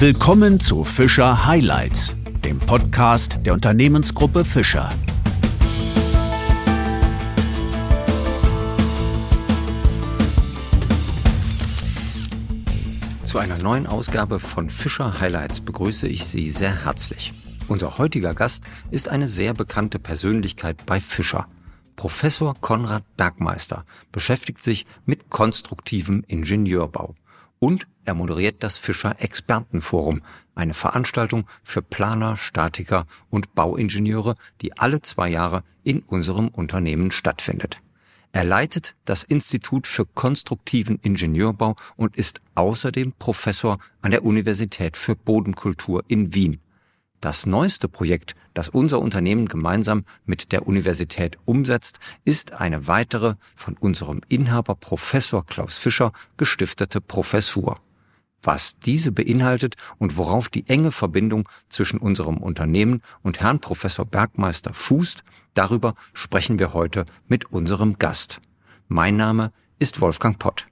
Willkommen zu Fischer Highlights, dem Podcast der Unternehmensgruppe Fischer. Zu einer neuen Ausgabe von Fischer Highlights begrüße ich Sie sehr herzlich. Unser heutiger Gast ist eine sehr bekannte Persönlichkeit bei Fischer. Professor Konrad Bergmeister beschäftigt sich mit konstruktivem Ingenieurbau und er moderiert das Fischer Expertenforum, eine Veranstaltung für Planer, Statiker und Bauingenieure, die alle zwei Jahre in unserem Unternehmen stattfindet. Er leitet das Institut für konstruktiven Ingenieurbau und ist außerdem Professor an der Universität für Bodenkultur in Wien. Das neueste Projekt, das unser Unternehmen gemeinsam mit der Universität umsetzt, ist eine weitere von unserem Inhaber Professor Klaus Fischer gestiftete Professur. Was diese beinhaltet und worauf die enge Verbindung zwischen unserem Unternehmen und Herrn Professor Bergmeister fußt, darüber sprechen wir heute mit unserem Gast. Mein Name ist Wolfgang Pott.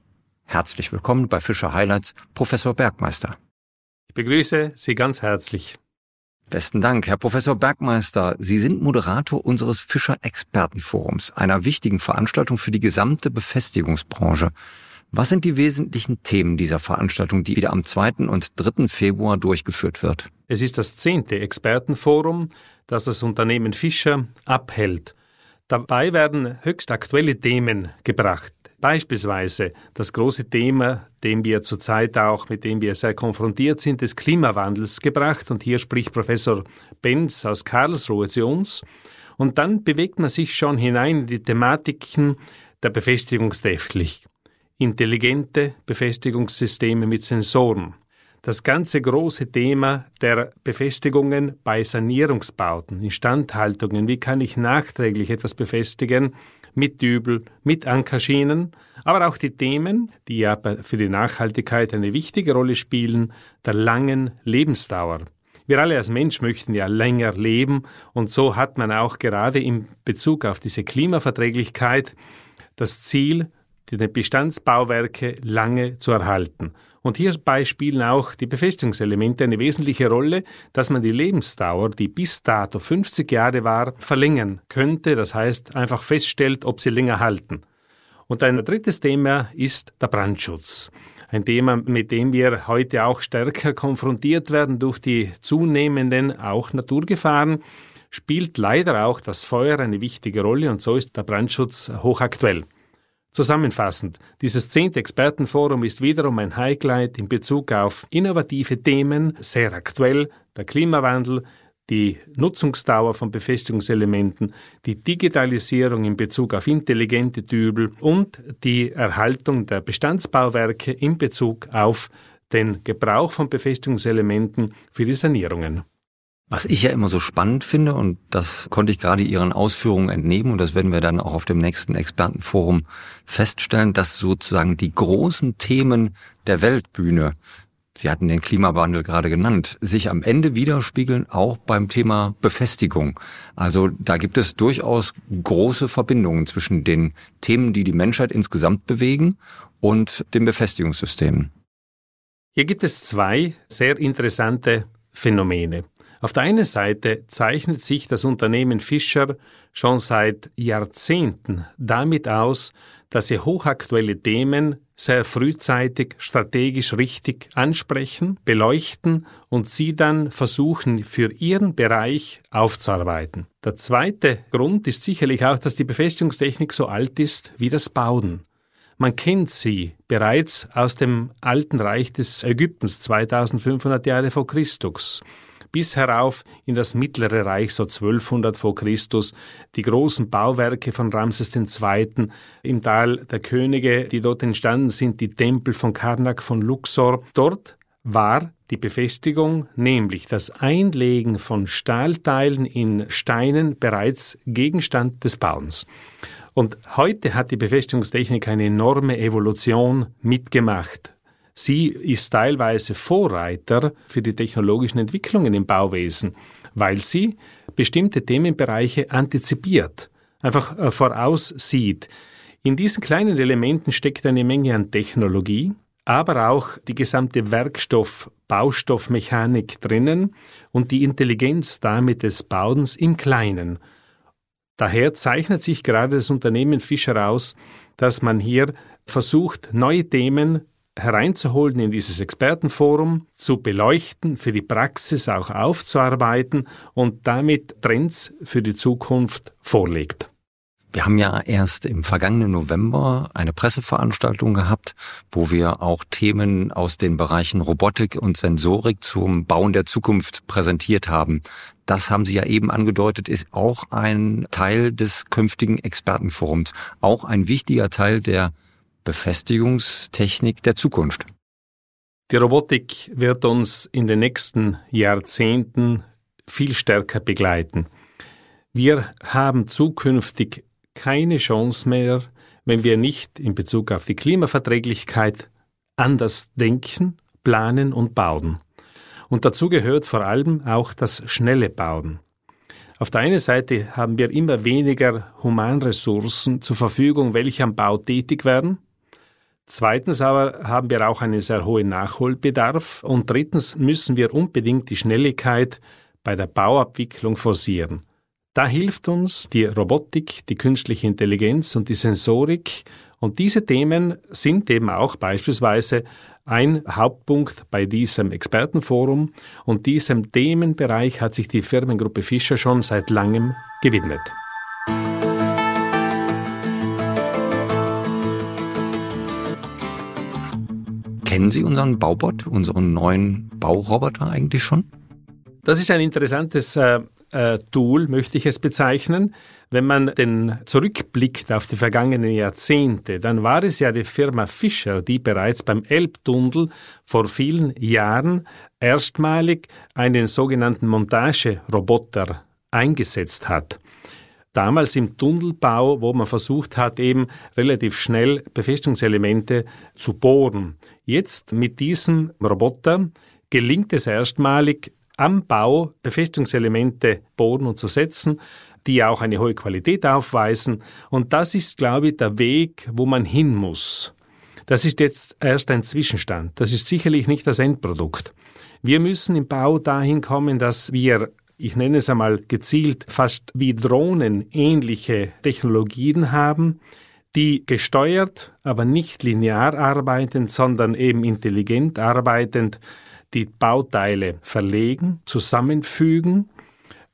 Herzlich willkommen bei Fischer Highlights, Professor Bergmeister. Ich begrüße Sie ganz herzlich. Besten Dank, Herr Professor Bergmeister. Sie sind Moderator unseres Fischer Expertenforums, einer wichtigen Veranstaltung für die gesamte Befestigungsbranche. Was sind die wesentlichen Themen dieser Veranstaltung, die wieder am 2. und 3. Februar durchgeführt wird? Es ist das zehnte Expertenforum, das das Unternehmen Fischer abhält. Dabei werden höchst aktuelle Themen gebracht. Beispielsweise das große Thema, dem wir zurzeit auch, mit dem wir sehr konfrontiert sind, des Klimawandels gebracht. Und hier spricht Professor Benz aus Karlsruhe zu uns. Und dann bewegt man sich schon hinein in die Thematiken der Befestigungstechnik. Intelligente Befestigungssysteme mit Sensoren. Das ganze große Thema der Befestigungen bei Sanierungsbauten, Instandhaltungen. Wie kann ich nachträglich etwas befestigen? Mit Dübel, mit Ankerschienen, aber auch die Themen, die ja für die Nachhaltigkeit eine wichtige Rolle spielen, der langen Lebensdauer. Wir alle als Mensch möchten ja länger leben und so hat man auch gerade in Bezug auf diese Klimaverträglichkeit das Ziel, die Bestandsbauwerke lange zu erhalten. Und hierbei spielen auch die Befestigungselemente eine wesentliche Rolle, dass man die Lebensdauer, die bis dato 50 Jahre war, verlängern könnte. Das heißt, einfach feststellt, ob sie länger halten. Und ein drittes Thema ist der Brandschutz. Ein Thema, mit dem wir heute auch stärker konfrontiert werden durch die zunehmenden auch Naturgefahren, spielt leider auch das Feuer eine wichtige Rolle und so ist der Brandschutz hochaktuell. Zusammenfassend, dieses zehnte Expertenforum ist wiederum ein Highlight in Bezug auf innovative Themen, sehr aktuell, der Klimawandel, die Nutzungsdauer von Befestigungselementen, die Digitalisierung in Bezug auf intelligente Dübel und die Erhaltung der Bestandsbauwerke in Bezug auf den Gebrauch von Befestigungselementen für die Sanierungen. Was ich ja immer so spannend finde, und das konnte ich gerade Ihren Ausführungen entnehmen, und das werden wir dann auch auf dem nächsten Expertenforum feststellen, dass sozusagen die großen Themen der Weltbühne, Sie hatten den Klimawandel gerade genannt, sich am Ende widerspiegeln, auch beim Thema Befestigung. Also da gibt es durchaus große Verbindungen zwischen den Themen, die die Menschheit insgesamt bewegen, und den Befestigungssystemen. Hier gibt es zwei sehr interessante Phänomene. Auf der einen Seite zeichnet sich das Unternehmen Fischer schon seit Jahrzehnten damit aus, dass sie hochaktuelle Themen sehr frühzeitig strategisch richtig ansprechen, beleuchten und sie dann versuchen, für ihren Bereich aufzuarbeiten. Der zweite Grund ist sicherlich auch, dass die Befestigungstechnik so alt ist wie das Bauen. Man kennt sie bereits aus dem alten Reich des Ägyptens 2500 Jahre vor Christus bis herauf in das mittlere Reich so 1200 vor Christus, die großen Bauwerke von Ramses II. im Tal der Könige, die dort entstanden sind, die Tempel von Karnak, von Luxor. Dort war die Befestigung, nämlich das Einlegen von Stahlteilen in Steinen, bereits Gegenstand des Bauens. Und heute hat die Befestigungstechnik eine enorme Evolution mitgemacht. Sie ist teilweise Vorreiter für die technologischen Entwicklungen im Bauwesen, weil sie bestimmte Themenbereiche antizipiert, einfach äh, voraussieht. In diesen kleinen Elementen steckt eine Menge an Technologie, aber auch die gesamte Werkstoff, Baustoffmechanik drinnen und die Intelligenz damit des Bauens im Kleinen. Daher zeichnet sich gerade das Unternehmen Fischer aus, dass man hier versucht, neue Themen hereinzuholen in dieses Expertenforum, zu beleuchten, für die Praxis auch aufzuarbeiten und damit Trends für die Zukunft vorlegt. Wir haben ja erst im vergangenen November eine Presseveranstaltung gehabt, wo wir auch Themen aus den Bereichen Robotik und Sensorik zum Bauen der Zukunft präsentiert haben. Das haben Sie ja eben angedeutet, ist auch ein Teil des künftigen Expertenforums, auch ein wichtiger Teil der Befestigungstechnik der Zukunft. Die Robotik wird uns in den nächsten Jahrzehnten viel stärker begleiten. Wir haben zukünftig keine Chance mehr, wenn wir nicht in Bezug auf die Klimaverträglichkeit anders denken, planen und bauen. Und dazu gehört vor allem auch das schnelle Bauen. Auf der einen Seite haben wir immer weniger Humanressourcen zur Verfügung, welche am Bau tätig werden. Zweitens aber haben wir auch einen sehr hohen Nachholbedarf. Und drittens müssen wir unbedingt die Schnelligkeit bei der Bauabwicklung forcieren. Da hilft uns die Robotik, die künstliche Intelligenz und die Sensorik. Und diese Themen sind eben auch beispielsweise ein Hauptpunkt bei diesem Expertenforum. Und diesem Themenbereich hat sich die Firmengruppe Fischer schon seit langem gewidmet. Kennen Sie unseren Baubot, unseren neuen Bauroboter eigentlich schon? Das ist ein interessantes äh, äh, Tool, möchte ich es bezeichnen. Wenn man denn zurückblickt auf die vergangenen Jahrzehnte, dann war es ja die Firma Fischer, die bereits beim Elbtunnel vor vielen Jahren erstmalig einen sogenannten Montageroboter eingesetzt hat. Damals im Tunnelbau, wo man versucht hat, eben relativ schnell Befestigungselemente zu bohren. Jetzt mit diesem Roboter gelingt es erstmalig, am Bau Befestigungselemente bohren und zu setzen, die auch eine hohe Qualität aufweisen. Und das ist, glaube ich, der Weg, wo man hin muss. Das ist jetzt erst ein Zwischenstand. Das ist sicherlich nicht das Endprodukt. Wir müssen im Bau dahin kommen, dass wir, ich nenne es einmal gezielt, fast wie Drohnen ähnliche Technologien haben, die gesteuert, aber nicht linear arbeitend, sondern eben intelligent arbeitend die Bauteile verlegen, zusammenfügen,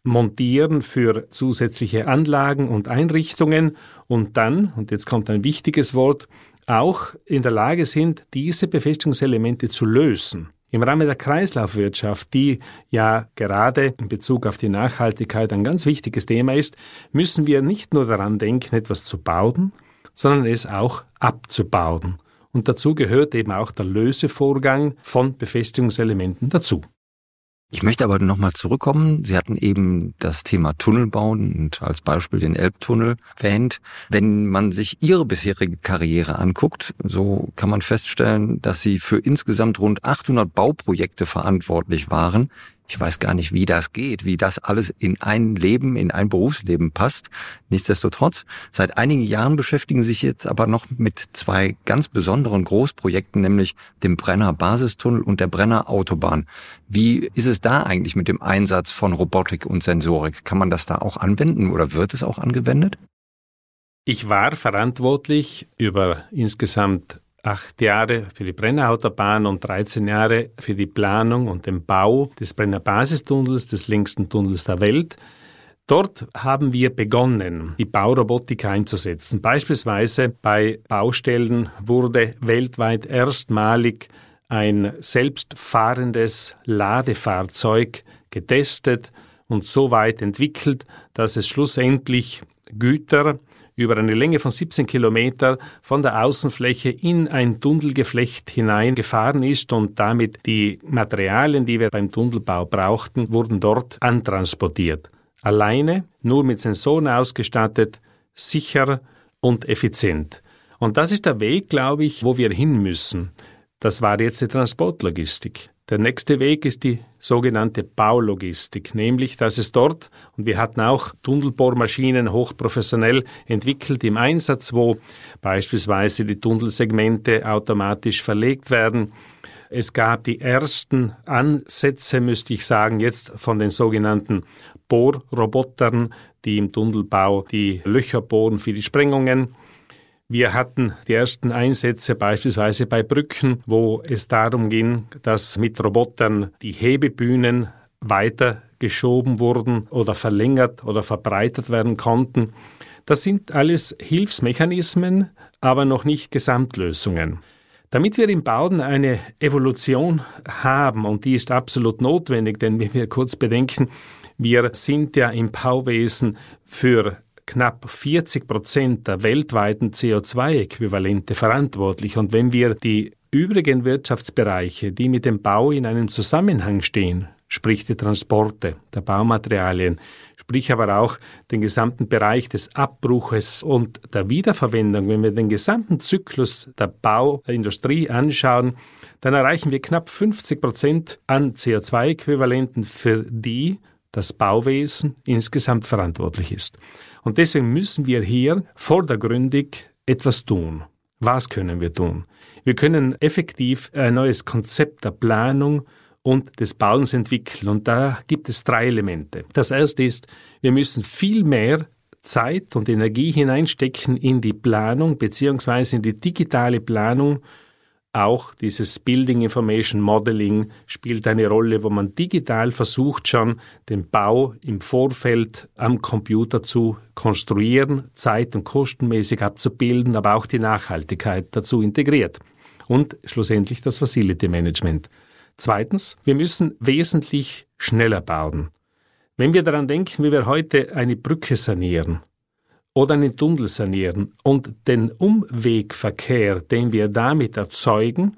montieren für zusätzliche Anlagen und Einrichtungen und dann, und jetzt kommt ein wichtiges Wort, auch in der Lage sind, diese Befestigungselemente zu lösen. Im Rahmen der Kreislaufwirtschaft, die ja gerade in Bezug auf die Nachhaltigkeit ein ganz wichtiges Thema ist, müssen wir nicht nur daran denken, etwas zu bauen, sondern es auch abzubauen. Und dazu gehört eben auch der Lösevorgang von Befestigungselementen dazu. Ich möchte aber nochmal zurückkommen. Sie hatten eben das Thema Tunnelbau und als Beispiel den Elbtunnel erwähnt. Wenn man sich Ihre bisherige Karriere anguckt, so kann man feststellen, dass Sie für insgesamt rund 800 Bauprojekte verantwortlich waren. Ich weiß gar nicht, wie das geht, wie das alles in ein Leben, in ein Berufsleben passt. Nichtsdestotrotz, seit einigen Jahren beschäftigen sich jetzt aber noch mit zwei ganz besonderen Großprojekten, nämlich dem Brenner Basistunnel und der Brenner Autobahn. Wie ist es da eigentlich mit dem Einsatz von Robotik und Sensorik? Kann man das da auch anwenden oder wird es auch angewendet? Ich war verantwortlich über insgesamt acht Jahre für die Brennerautobahn und 13 Jahre für die Planung und den Bau des Brenner Basistunnels, des längsten Tunnels der Welt. Dort haben wir begonnen, die Baurobotik einzusetzen. Beispielsweise bei Baustellen wurde weltweit erstmalig ein selbstfahrendes Ladefahrzeug getestet und so weit entwickelt, dass es schlussendlich Güter über eine Länge von 17 Kilometer von der Außenfläche in ein Tunnelgeflecht hineingefahren ist und damit die Materialien, die wir beim Tunnelbau brauchten, wurden dort antransportiert. Alleine, nur mit Sensoren ausgestattet, sicher und effizient. Und das ist der Weg, glaube ich, wo wir hin müssen. Das war jetzt die Transportlogistik. Der nächste Weg ist die sogenannte Baulogistik, nämlich dass es dort, und wir hatten auch Tunnelbohrmaschinen hochprofessionell entwickelt im Einsatz, wo beispielsweise die Tunnelsegmente automatisch verlegt werden. Es gab die ersten Ansätze, müsste ich sagen, jetzt von den sogenannten Bohrrobotern, die im Tunnelbau die Löcher bohren für die Sprengungen. Wir hatten die ersten Einsätze beispielsweise bei Brücken, wo es darum ging, dass mit Robotern die Hebebühnen weiter geschoben wurden oder verlängert oder verbreitert werden konnten. Das sind alles Hilfsmechanismen, aber noch nicht Gesamtlösungen. Damit wir im Bauen eine Evolution haben, und die ist absolut notwendig, denn wenn wir kurz bedenken, wir sind ja im Bauwesen für knapp 40 Prozent der weltweiten CO2-Äquivalente verantwortlich. Und wenn wir die übrigen Wirtschaftsbereiche, die mit dem Bau in einem Zusammenhang stehen, sprich die Transporte der Baumaterialien, sprich aber auch den gesamten Bereich des Abbruches und der Wiederverwendung, wenn wir den gesamten Zyklus der Bauindustrie anschauen, dann erreichen wir knapp 50 Prozent an CO2-Äquivalenten, für die das Bauwesen insgesamt verantwortlich ist. Und deswegen müssen wir hier vordergründig etwas tun. Was können wir tun? Wir können effektiv ein neues Konzept der Planung und des Bauens entwickeln. Und da gibt es drei Elemente. Das erste ist, wir müssen viel mehr Zeit und Energie hineinstecken in die Planung beziehungsweise in die digitale Planung auch dieses Building Information Modeling spielt eine Rolle, wo man digital versucht schon den Bau im Vorfeld am Computer zu konstruieren, zeit- und kostenmäßig abzubilden, aber auch die Nachhaltigkeit dazu integriert. Und schlussendlich das Facility Management. Zweitens, wir müssen wesentlich schneller bauen. Wenn wir daran denken, wie wir heute eine Brücke sanieren, oder einen Tunnel sanieren und den Umwegverkehr, den wir damit erzeugen,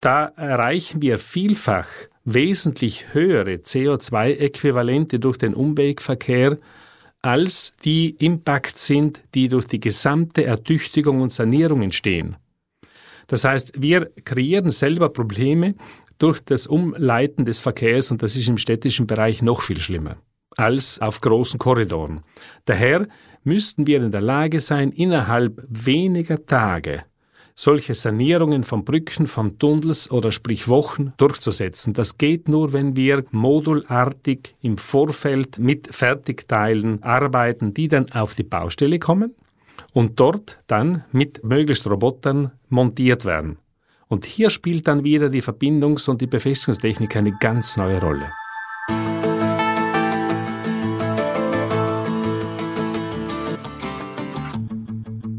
da erreichen wir vielfach wesentlich höhere CO2-Äquivalente durch den Umwegverkehr, als die Impact sind, die durch die gesamte Ertüchtigung und Sanierung entstehen. Das heißt, wir kreieren selber Probleme durch das Umleiten des Verkehrs und das ist im städtischen Bereich noch viel schlimmer als auf großen Korridoren. Daher müssten wir in der Lage sein, innerhalb weniger Tage solche Sanierungen von Brücken, von Tunnels oder sprich Wochen durchzusetzen. Das geht nur, wenn wir modulartig im Vorfeld mit Fertigteilen arbeiten, die dann auf die Baustelle kommen und dort dann mit möglichst Robotern montiert werden. Und hier spielt dann wieder die Verbindungs- und die Befestigungstechnik eine ganz neue Rolle.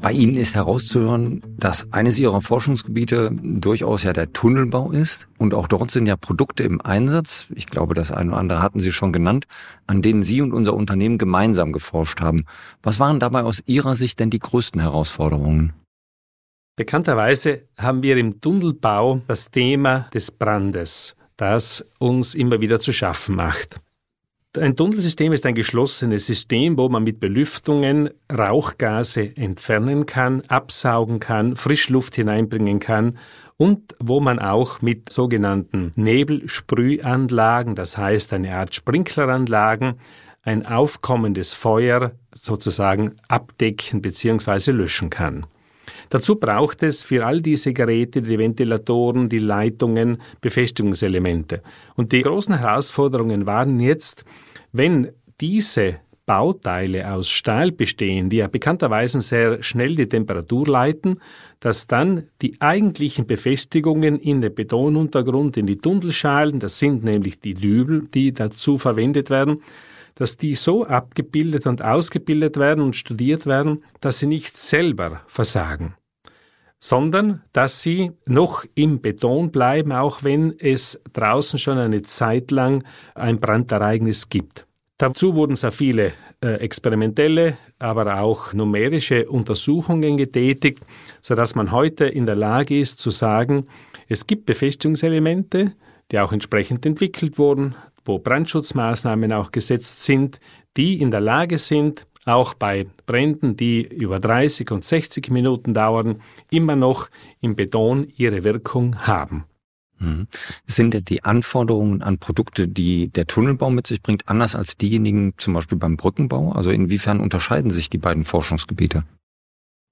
Bei Ihnen ist herauszuhören, dass eines Ihrer Forschungsgebiete durchaus ja der Tunnelbau ist. Und auch dort sind ja Produkte im Einsatz. Ich glaube, das eine oder andere hatten Sie schon genannt, an denen Sie und unser Unternehmen gemeinsam geforscht haben. Was waren dabei aus Ihrer Sicht denn die größten Herausforderungen? Bekannterweise haben wir im Tunnelbau das Thema des Brandes, das uns immer wieder zu schaffen macht. Ein Tunnelsystem ist ein geschlossenes System, wo man mit Belüftungen Rauchgase entfernen kann, absaugen kann, Frischluft hineinbringen kann und wo man auch mit sogenannten Nebelsprühanlagen, das heißt eine Art Sprinkleranlagen, ein aufkommendes Feuer sozusagen abdecken bzw. löschen kann. Dazu braucht es für all diese Geräte die Ventilatoren, die Leitungen, Befestigungselemente. Und die großen Herausforderungen waren jetzt, wenn diese Bauteile aus Stahl bestehen, die ja bekannterweise sehr schnell die Temperatur leiten, dass dann die eigentlichen Befestigungen in den Betonuntergrund, in die Tunnelschalen, das sind nämlich die Dübel, die dazu verwendet werden, dass die so abgebildet und ausgebildet werden und studiert werden, dass sie nicht selber versagen, sondern dass sie noch im Beton bleiben, auch wenn es draußen schon eine Zeit lang ein Brandereignis gibt. Dazu wurden sehr viele äh, experimentelle, aber auch numerische Untersuchungen getätigt, sodass man heute in der Lage ist zu sagen, es gibt Befestigungselemente, die auch entsprechend entwickelt wurden, wo Brandschutzmaßnahmen auch gesetzt sind, die in der Lage sind, auch bei Bränden, die über 30 und 60 Minuten dauern, immer noch im Beton ihre Wirkung haben. Mhm. Sind die Anforderungen an Produkte, die der Tunnelbau mit sich bringt, anders als diejenigen zum Beispiel beim Brückenbau? Also inwiefern unterscheiden sich die beiden Forschungsgebiete?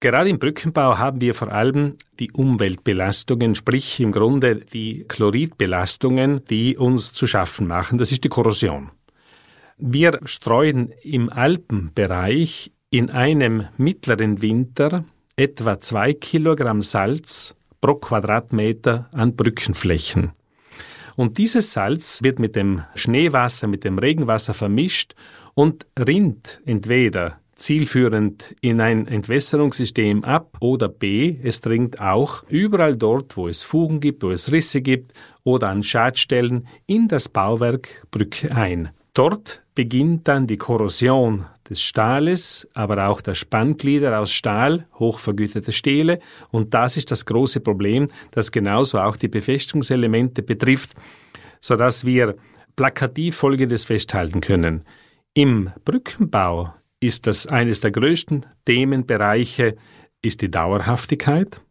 Gerade im Brückenbau haben wir vor allem die Umweltbelastungen, sprich im Grunde die Chloridbelastungen, die uns zu schaffen machen. Das ist die Korrosion. Wir streuen im Alpenbereich in einem mittleren Winter etwa zwei Kilogramm Salz pro Quadratmeter an Brückenflächen. Und dieses Salz wird mit dem Schneewasser, mit dem Regenwasser vermischt und rinnt entweder zielführend in ein Entwässerungssystem ab oder B, es dringt auch überall dort, wo es Fugen gibt, wo es Risse gibt oder an Schadstellen in das Bauwerk Brücke ein. Dort beginnt dann die Korrosion des Stahles, aber auch der Spannglieder aus Stahl, hochvergütete Stähle. Und das ist das große Problem, das genauso auch die Befestigungselemente betrifft, sodass wir plakativ Folgendes festhalten können. Im Brückenbau ist das eines der größten Themenbereiche ist die Dauerhaftigkeit,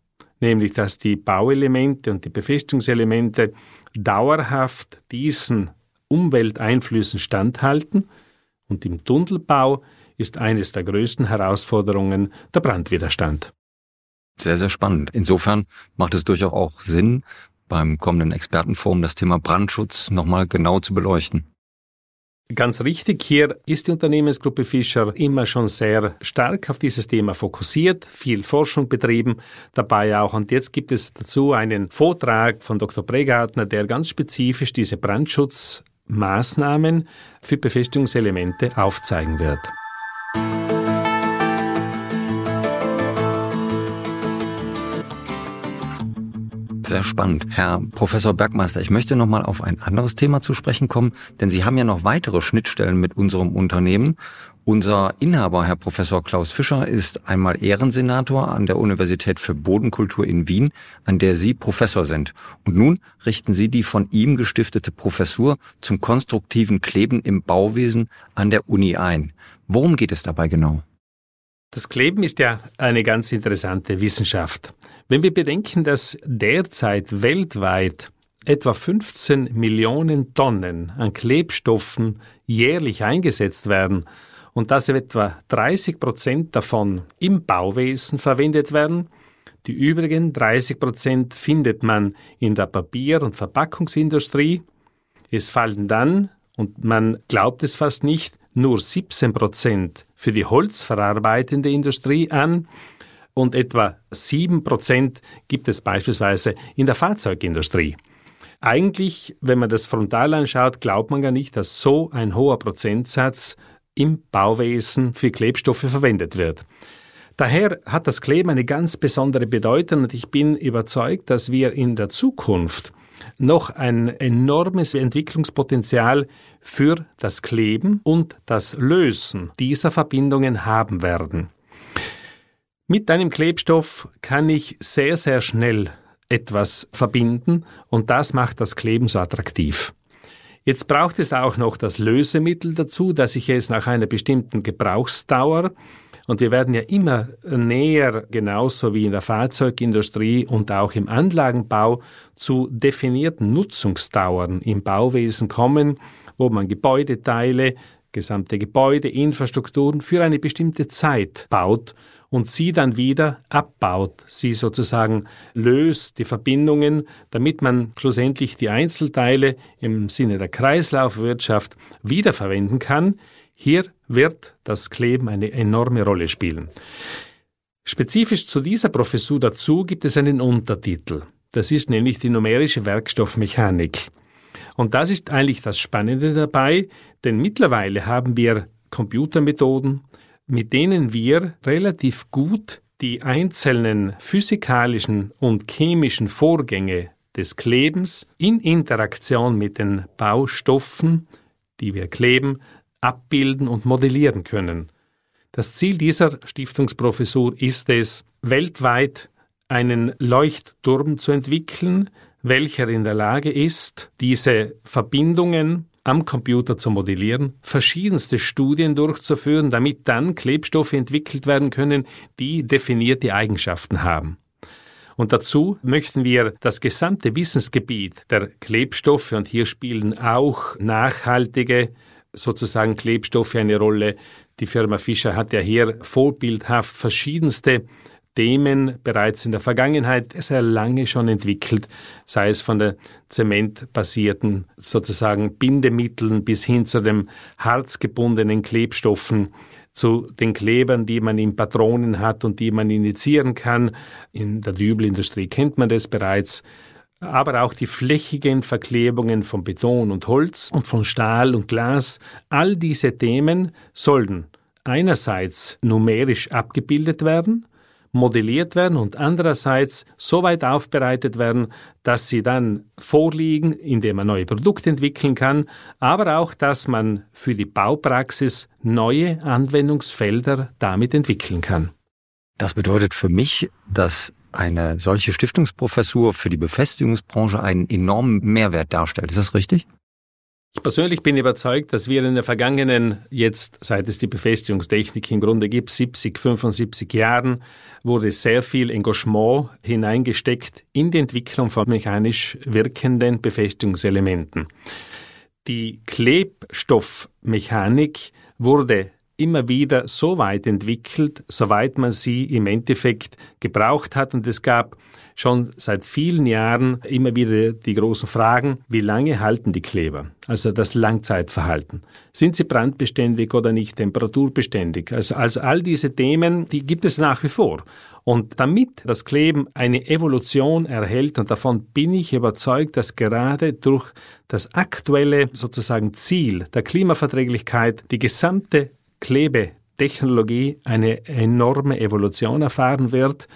nämlich dass die Bauelemente und die Befestigungselemente dauerhaft diesen Umwelteinflüssen standhalten und im Tunnelbau ist eines der größten Herausforderungen der Brandwiderstand. Sehr, sehr spannend. Insofern macht es durchaus auch Sinn, beim kommenden Expertenforum das Thema Brandschutz nochmal genau zu beleuchten. Ganz richtig, hier ist die Unternehmensgruppe Fischer immer schon sehr stark auf dieses Thema fokussiert, viel Forschung betrieben, dabei auch. Und jetzt gibt es dazu einen Vortrag von Dr. Bregartner, der ganz spezifisch diese Brandschutzmaßnahmen für Befestigungselemente aufzeigen wird. Sehr spannend. Herr Professor Bergmeister, ich möchte noch mal auf ein anderes Thema zu sprechen kommen, denn Sie haben ja noch weitere Schnittstellen mit unserem Unternehmen. Unser Inhaber, Herr Professor Klaus Fischer, ist einmal Ehrensenator an der Universität für Bodenkultur in Wien, an der Sie Professor sind. Und nun richten Sie die von ihm gestiftete Professur zum konstruktiven Kleben im Bauwesen an der Uni ein. Worum geht es dabei genau? Das Kleben ist ja eine ganz interessante Wissenschaft. Wenn wir bedenken, dass derzeit weltweit etwa 15 Millionen Tonnen an Klebstoffen jährlich eingesetzt werden und dass etwa 30 Prozent davon im Bauwesen verwendet werden, die übrigen 30 Prozent findet man in der Papier- und Verpackungsindustrie. Es fallen dann, und man glaubt es fast nicht, nur 17 Prozent für die holzverarbeitende Industrie an und etwa 7 Prozent gibt es beispielsweise in der Fahrzeugindustrie. Eigentlich, wenn man das frontal anschaut, glaubt man gar nicht, dass so ein hoher Prozentsatz im Bauwesen für Klebstoffe verwendet wird. Daher hat das Kleben eine ganz besondere Bedeutung und ich bin überzeugt, dass wir in der Zukunft noch ein enormes Entwicklungspotenzial für das Kleben und das Lösen dieser Verbindungen haben werden. Mit einem Klebstoff kann ich sehr, sehr schnell etwas verbinden und das macht das Kleben so attraktiv. Jetzt braucht es auch noch das Lösemittel dazu, dass ich es nach einer bestimmten Gebrauchsdauer und wir werden ja immer näher, genauso wie in der Fahrzeugindustrie und auch im Anlagenbau, zu definierten Nutzungsdauern im Bauwesen kommen, wo man Gebäudeteile, gesamte Gebäude, Infrastrukturen für eine bestimmte Zeit baut und sie dann wieder abbaut, sie sozusagen löst, die Verbindungen, damit man schlussendlich die Einzelteile im Sinne der Kreislaufwirtschaft wiederverwenden kann, hier wird das Kleben eine enorme Rolle spielen. Spezifisch zu dieser Professur dazu gibt es einen Untertitel. Das ist nämlich die numerische Werkstoffmechanik. Und das ist eigentlich das Spannende dabei, denn mittlerweile haben wir Computermethoden, mit denen wir relativ gut die einzelnen physikalischen und chemischen Vorgänge des Klebens in Interaktion mit den Baustoffen, die wir kleben, abbilden und modellieren können. Das Ziel dieser Stiftungsprofessur ist es, weltweit einen Leuchtturm zu entwickeln, welcher in der Lage ist, diese Verbindungen am Computer zu modellieren, verschiedenste Studien durchzuführen, damit dann Klebstoffe entwickelt werden können, die definierte Eigenschaften haben. Und dazu möchten wir das gesamte Wissensgebiet der Klebstoffe, und hier spielen auch nachhaltige sozusagen Klebstoffe eine Rolle. Die Firma Fischer hat ja hier vorbildhaft verschiedenste Themen bereits in der Vergangenheit sehr lange schon entwickelt, sei es von der zementbasierten sozusagen Bindemitteln bis hin zu den harzgebundenen Klebstoffen, zu den Klebern, die man in Patronen hat und die man initiieren kann. In der Dübelindustrie kennt man das bereits. Aber auch die flächigen Verklebungen von Beton und Holz und von Stahl und Glas, all diese Themen sollen einerseits numerisch abgebildet werden modelliert werden und andererseits so weit aufbereitet werden, dass sie dann vorliegen, indem man neue Produkte entwickeln kann, aber auch, dass man für die Baupraxis neue Anwendungsfelder damit entwickeln kann. Das bedeutet für mich, dass eine solche Stiftungsprofessur für die Befestigungsbranche einen enormen Mehrwert darstellt. Ist das richtig? Ich persönlich bin überzeugt, dass wir in den vergangenen, jetzt seit es die Befestigungstechnik im Grunde gibt, 70, 75 Jahren, wurde sehr viel Engagement hineingesteckt in die Entwicklung von mechanisch wirkenden Befestigungselementen. Die Klebstoffmechanik wurde immer wieder so weit entwickelt, soweit man sie im Endeffekt gebraucht hat. Und es gab schon seit vielen Jahren immer wieder die großen Fragen, wie lange halten die Kleber? Also das Langzeitverhalten. Sind sie brandbeständig oder nicht temperaturbeständig? Also, also all diese Themen, die gibt es nach wie vor. Und damit das Kleben eine Evolution erhält, und davon bin ich überzeugt, dass gerade durch das aktuelle sozusagen Ziel der Klimaverträglichkeit die gesamte Klebetechnologie eine enorme Evolution erfahren wird,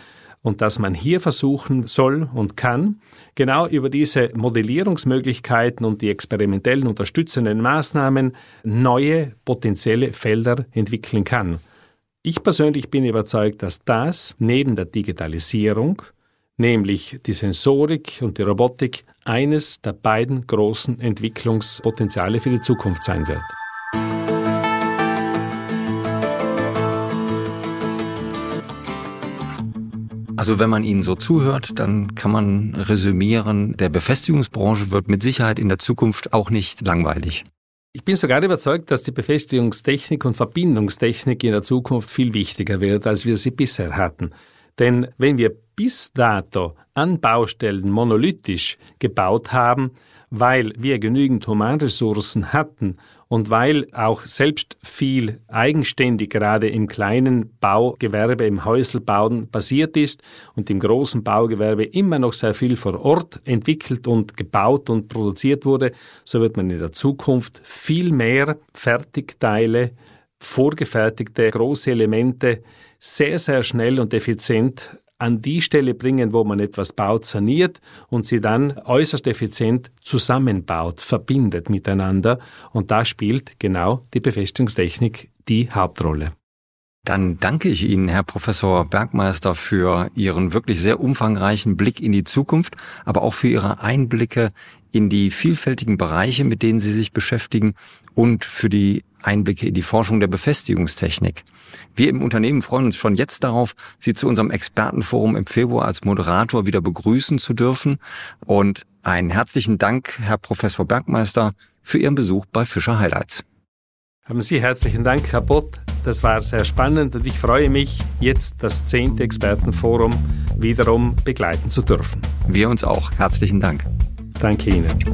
und dass man hier versuchen soll und kann, genau über diese Modellierungsmöglichkeiten und die experimentellen unterstützenden Maßnahmen neue potenzielle Felder entwickeln kann. Ich persönlich bin überzeugt, dass das neben der Digitalisierung, nämlich die Sensorik und die Robotik, eines der beiden großen Entwicklungspotenziale für die Zukunft sein wird. Also wenn man Ihnen so zuhört, dann kann man resümieren, der Befestigungsbranche wird mit Sicherheit in der Zukunft auch nicht langweilig. Ich bin sogar überzeugt, dass die Befestigungstechnik und Verbindungstechnik in der Zukunft viel wichtiger wird, als wir sie bisher hatten. Denn wenn wir bis dato an Baustellen monolithisch gebaut haben, weil wir genügend Humanressourcen hatten und weil auch selbst viel eigenständig gerade im kleinen Baugewerbe, im Häuselbauen basiert ist und im großen Baugewerbe immer noch sehr viel vor Ort entwickelt und gebaut und produziert wurde, so wird man in der Zukunft viel mehr Fertigteile, vorgefertigte große Elemente sehr, sehr schnell und effizient an die Stelle bringen, wo man etwas baut, saniert und sie dann äußerst effizient zusammenbaut, verbindet miteinander. Und da spielt genau die Befestigungstechnik die Hauptrolle. Dann danke ich Ihnen, Herr Professor Bergmeister, für Ihren wirklich sehr umfangreichen Blick in die Zukunft, aber auch für Ihre Einblicke in die vielfältigen Bereiche, mit denen Sie sich beschäftigen und für die Einblicke in die Forschung der Befestigungstechnik. Wir im Unternehmen freuen uns schon jetzt darauf, Sie zu unserem Expertenforum im Februar als Moderator wieder begrüßen zu dürfen. Und einen herzlichen Dank, Herr Professor Bergmeister, für Ihren Besuch bei Fischer Highlights. Haben Sie herzlichen Dank, Herr Bott. Das war sehr spannend und ich freue mich, jetzt das zehnte Expertenforum wiederum begleiten zu dürfen. Wir uns auch. Herzlichen Dank. Danke Ihnen.